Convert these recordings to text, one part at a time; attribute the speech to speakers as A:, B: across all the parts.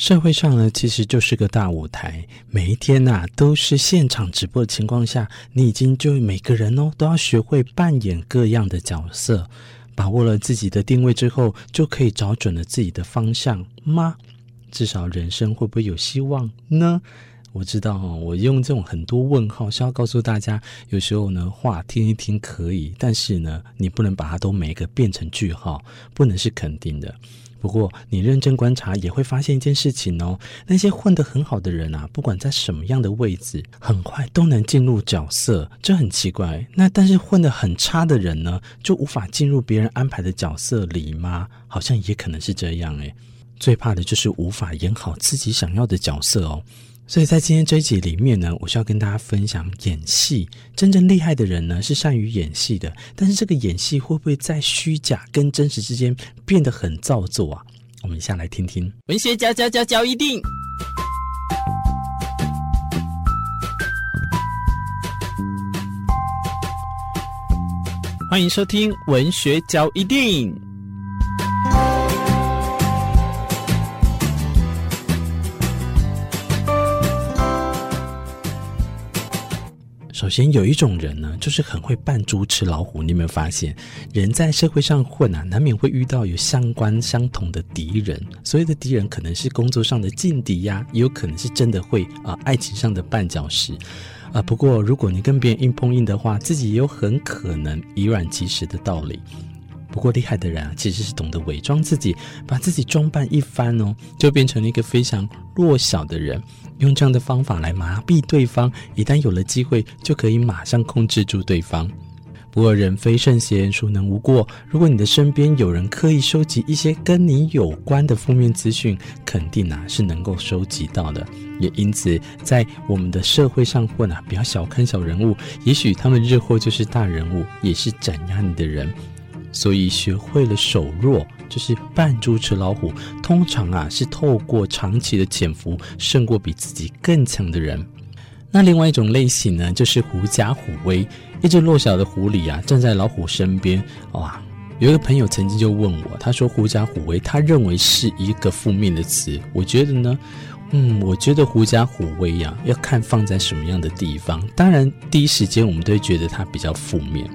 A: 社会上呢，其实就是个大舞台，每一天呐、都是现场直播的情况下，你已经就每个人哦都要学会扮演各样的角色，把握了自己的定位之后，就可以找准了自己的方向吗？至少人生会不会有希望呢？我知道哦，我用这种很多问号是要告诉大家，有时候呢话听一听可以，但是呢你不能把它都每一个变成句号，不能是肯定的。不过，你认真观察也会发现一件事情哦，那些混得很好的人啊，不管在什么样的位置，很快都能进入角色，这很奇怪。那但是混得很差的人呢，就无法进入别人安排的角色里吗？好像也可能是这样诶。最怕的就是无法演好自己想要的角色哦。所以在今天这一集里面呢，我是要跟大家分享演戏。真正厉害的人呢，是善于演戏的。但是这个演戏会不会在虚假跟真实之间变得很造作啊？我们一下来听听。
B: 文学嚼嚼嚼嚼一定，欢迎收听文学嚼一定。
A: 首先有一种人呢，就是很会扮猪吃老虎。你有没有发现，人在社会上混啊，难免会遇到有相关相同的敌人。所谓的敌人，可能是工作上的劲敌呀，也有可能是真的会啊，爱情上的绊脚石啊。不过，如果你跟别人硬碰硬的话，自己也有很可能以软击石的道理。不过厉害的人啊，其实是懂得伪装自己，把自己装扮一番哦，就变成了一个非常弱小的人，用这样的方法来麻痹对方。一旦有了机会，就可以马上控制住对方。不过人非圣贤，孰能无过？如果你的身边有人刻意收集一些跟你有关的负面资讯，肯定啊是能够收集到的。也因此，在我们的社会上混啊，不要小看小人物，也许他们日后就是大人物，也是斩压你的人。所以学会了手弱，就是扮猪吃老虎。通常啊，是透过长期的潜伏，胜过比自己更强的人。那另外一种类型呢，就是狐假虎威。一只弱小的狐狸啊，站在老虎身边。哇，有一个朋友曾经就问我，他说狐假虎威，他认为是一个负面的词。我觉得呢，嗯，我觉得狐假虎威呀、要看放在什么样的地方。当然，第一时间我们都会觉得它比较负面。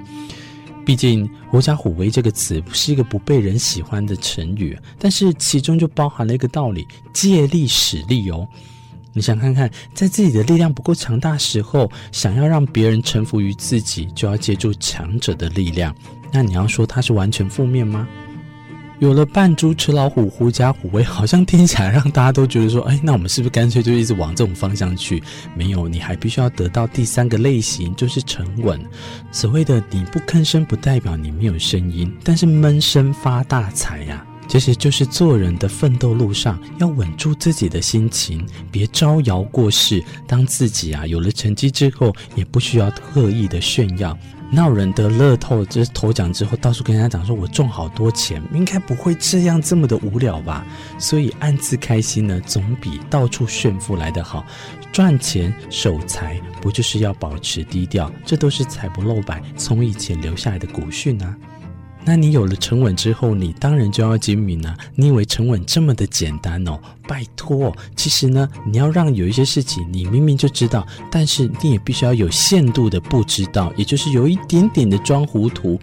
A: 毕竟“狐假虎威”这个词不是一个不被人喜欢的成语，但是其中就包含了一个道理：借力使力哦。你想看看，在自己的力量不够强大时候，想要让别人臣服于自己，就要借助强者的力量。那你要说它是完全负面吗？有了扮猪吃老虎、狐假虎威，好像听起来让大家都觉得说，哎，那我们是不是干脆就一直往这种方向去？没有，你还必须要得到第三个类型，就是沉稳。所谓的你不吭声，不代表你没有声音，但是闷声发大财呀、其实就是做人的奋斗路上要稳住自己的心情，别招摇过市。当自己啊有了成绩之后，也不需要特意的炫耀。那有人得乐透就是头奖之后，到处跟人家讲说：“我中好多钱。”应该不会这样这么的无聊吧？所以暗自开心呢，总比到处炫富来得好。赚钱守财，不就是要保持低调？这都是财不露白，从以前留下来的古训啊。那你有了沉稳之后，你当然就要精明了。你以为沉稳这么的简单哦？拜托，其实呢，你要让有一些事情你明明就知道，但是你也必须要有限度的不知道，也就是有一点点的装糊涂。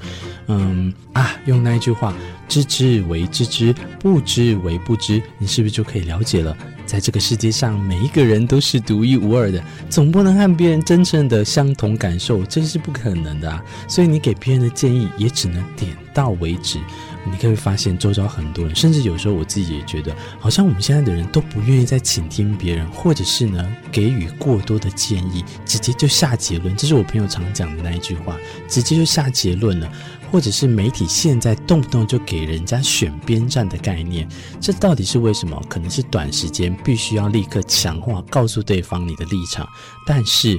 A: 嗯啊，用那一句话，知之为知之，不知为不知，你是不是就可以了解了？在这个世界上，每一个人都是独一无二的，总不能和别人真正的相同感受，这是不可能的啊。所以你给别人的建议也只能点到为止。你可以发现，周遭很多人，甚至有时候我自己也觉得，好像我们现在的人都不愿意再倾听别人，或者是呢，给予过多的建议，直接就下结论。这是我朋友常讲的那一句话，直接就下结论了。或者是媒体现在动不动就给人家选边站的概念，这到底是为什么？可能是短时间必须要立刻强化，告诉对方你的立场。但是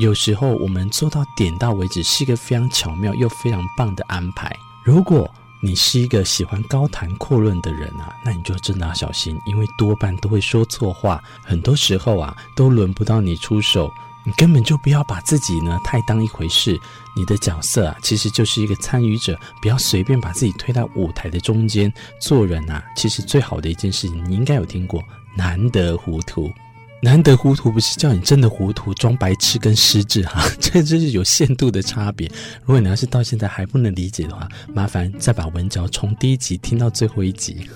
A: 有时候我们做到点到为止，是一个非常巧妙又非常棒的安排。如果你是一个喜欢高谈阔论的人啊，那你就真的要小心，因为多半都会说错话，很多时候啊都轮不到你出手。你根本就不要把自己呢太当一回事，你的角色啊其实就是一个参与者，不要随便把自己推到舞台的中间。做人啊，其实最好的一件事情，你应该有听过，难得糊涂。难得糊涂不是叫你真的糊涂，装白痴跟失智哈，这这是有限度的差别。如果你要是到现在还不能理解的话，麻烦再把文章从第一集听到最后一集。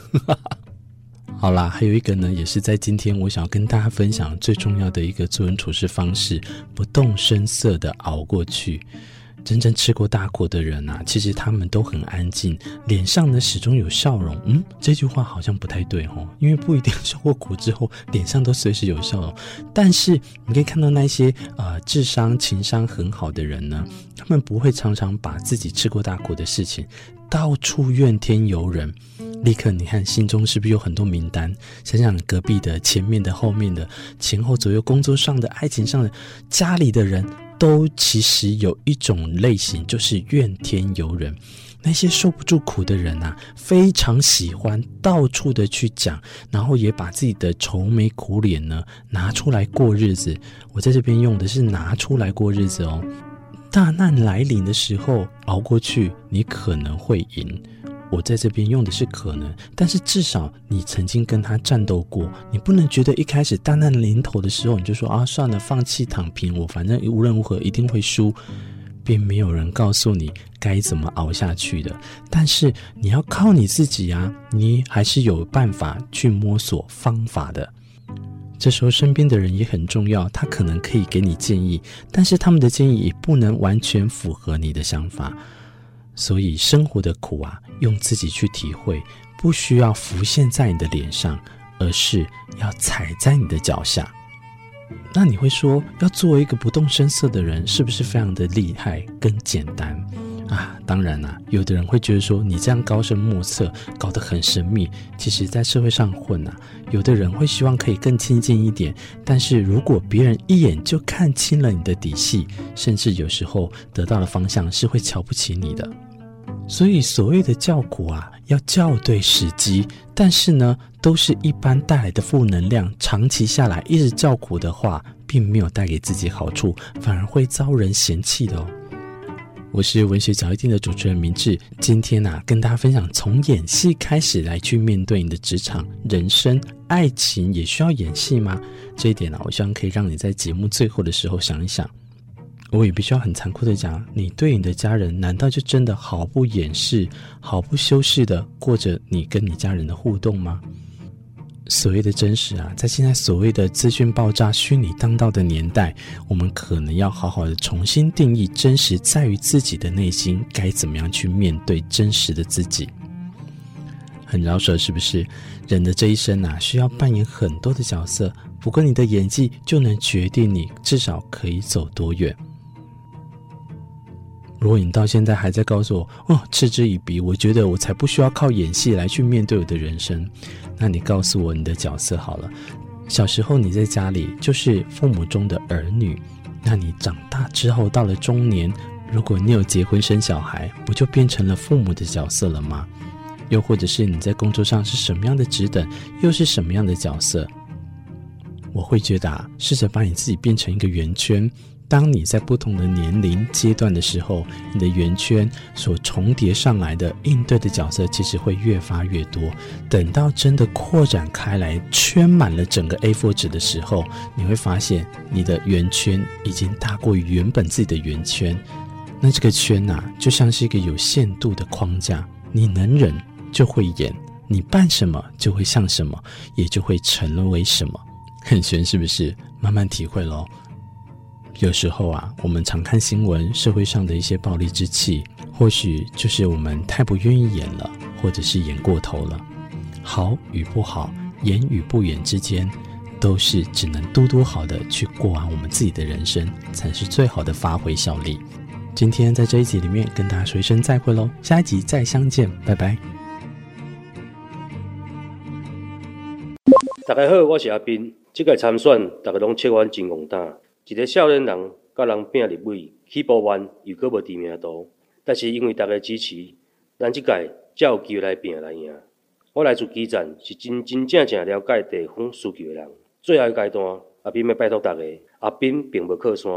A: 好啦，还有一个呢，也是在今天我想要跟大家分享最重要的一个做人处事方式，不动声色的熬过去。真正吃过大苦的人啊，其实他们都很安静，脸上呢始终有笑容。嗯，这句话好像不太对哦，因为不一定 受过苦之后脸上都随时有笑容。但是你可以看到那些呃智商、情商很好的人呢，他们不会常常把自己吃过大苦的事情到处怨天尤人。立刻你看心中是不是有很多名单？想想隔壁的、前面的、后面的、前后左右、工作上的、爱情上的、家里的人。都其实有一种类型，就是怨天尤人。那些受不住苦的人啊，非常喜欢到处的去讲，然后也把自己的愁眉苦脸呢拿出来过日子。我在这边用的是拿出来过日子哦。大难来临的时候熬过去，你可能会赢。我在这边用的是可能，但是至少你曾经跟他战斗过，你不能觉得一开始大难临头的时候你就说啊，算了，放弃躺平，我反正无论如何一定会输，并没有人告诉你该怎么熬下去的。但是你要靠你自己啊，你还是有办法去摸索方法的。这时候身边的人也很重要，他可能可以给你建议，但是他们的建议也不能完全符合你的想法。所以生活的苦啊，用自己去体会，不需要浮现在你的脸上，而是要踩在你的脚下。那你会说，要作为一个不动声色的人，是不是非常的厉害跟简单啊？当然啦、有的人会觉得说，你这样高深莫测，搞得很神秘。其实，在社会上混啊，有的人会希望可以更亲近一点。但是如果别人一眼就看清了你的底细，甚至有时候得到的方向是会瞧不起你的。所以，所谓的叫苦啊，要叫对时机。但是呢，都是一般带来的负能量，长期下来一直叫苦的话，并没有带给自己好处，反而会遭人嫌弃的哦。我是文学角一定的主持人明志，今天啊，跟大家分享从演戏开始来去面对你的职场、人生、爱情，也需要演戏吗？这一点呢、我希望可以让你在节目最后的时候想一想。我也必须要很残酷的讲，你对你的家人，难道就真的毫不掩饰、毫不修饰的过着你跟你家人的互动吗？所谓的真实啊，在现在所谓的资讯爆炸、虚拟当道的年代，我们可能要好好的重新定义真实，在于自己的内心该怎么样去面对真实的自己。很饶舌是不是？人的这一生啊，需要扮演很多的角色，不过你的演技就能决定你至少可以走多远。如果你到现在还在告诉我哦，嗤之以鼻，我觉得我才不需要靠演戏来去面对我的人生。那你告诉我你的角色好了。小时候你在家里就是父母中的儿女，那你长大之后到了中年，如果你有结婚生小孩，不就变成了父母的角色了吗？又或者是你在工作上是什么样的职等，又是什么样的角色？我会觉得，试着把你自己变成一个圆圈。当你在不同的年龄阶段的时候，你的圆圈所重叠上来的应对的角色，其实会越发越多。等到真的扩展开来，圈满了整个 A4 纸的时候，你会发现你的圆圈已经大过于原本自己的圆圈。那这个圈呐、啊，就像是一个有限度的框架，你能忍就会演，你扮什么就会像什么，也就会成为什么。很玄是不是？慢慢体会喽。有时候啊，我们常看新闻，社会上的一些暴力之气，或许就是我们太不愿意演了，或者是演过头了。好与不好，演与不演之间，都是只能嘟嘟好的去过完我们自己的人生，才是最好的发挥效力。今天在这一集里面跟大家说一声再会喽，下一集再相见，拜拜。
C: 大家好，我是阿斌，这个参选大家拢切完真戆胆。一个少年人，甲人拼立委，起步晚又搁无知名度，但是因为大家支持，咱即届才有机会来拼来赢。我来自基层，是真真正正了解地方需求的人。最后阶段，阿彬要拜托大家，阿彬并无靠山，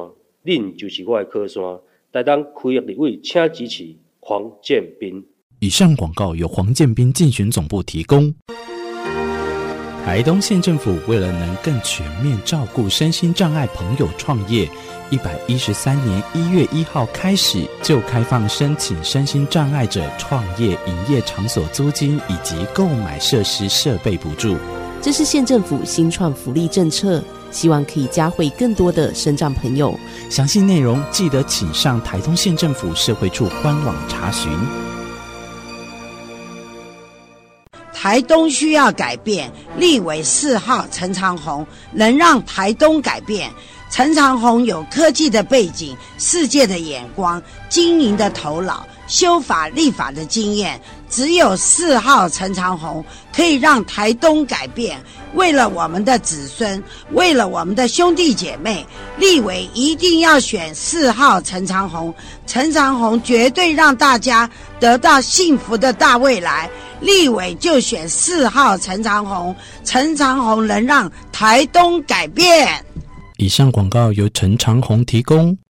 C: 恁就是我的靠山。台东区立委，请支持黄建斌。
A: 以上广告由黄建斌竞选总部提供。台东县政府为了能更全面照顾身心障碍朋友创业，一百一十三年一月一号开始就开放申请身心障碍者创业营业场所租金以及购买设施设备补助。
D: 这是县政府新创福利政策，希望可以加惠更多的身障朋友。
A: 详细内容记得请上台东县政府社会处官网查询。
E: 台东需要改变，立委四号陈长鸿能让台东改变。陈长鸿有科技的背景、世界的眼光、经营的头脑、修法立法的经验。只有四号陈长鸿可以让台东改变。为了我们的子孙，为了我们的兄弟姐妹，立委一定要选四号陈长鸿。陈长鸿绝对让大家得到幸福的大未来。立委就选四号陈长虹，陈长虹能让台东改变。
A: 以上广告由陈长虹提供。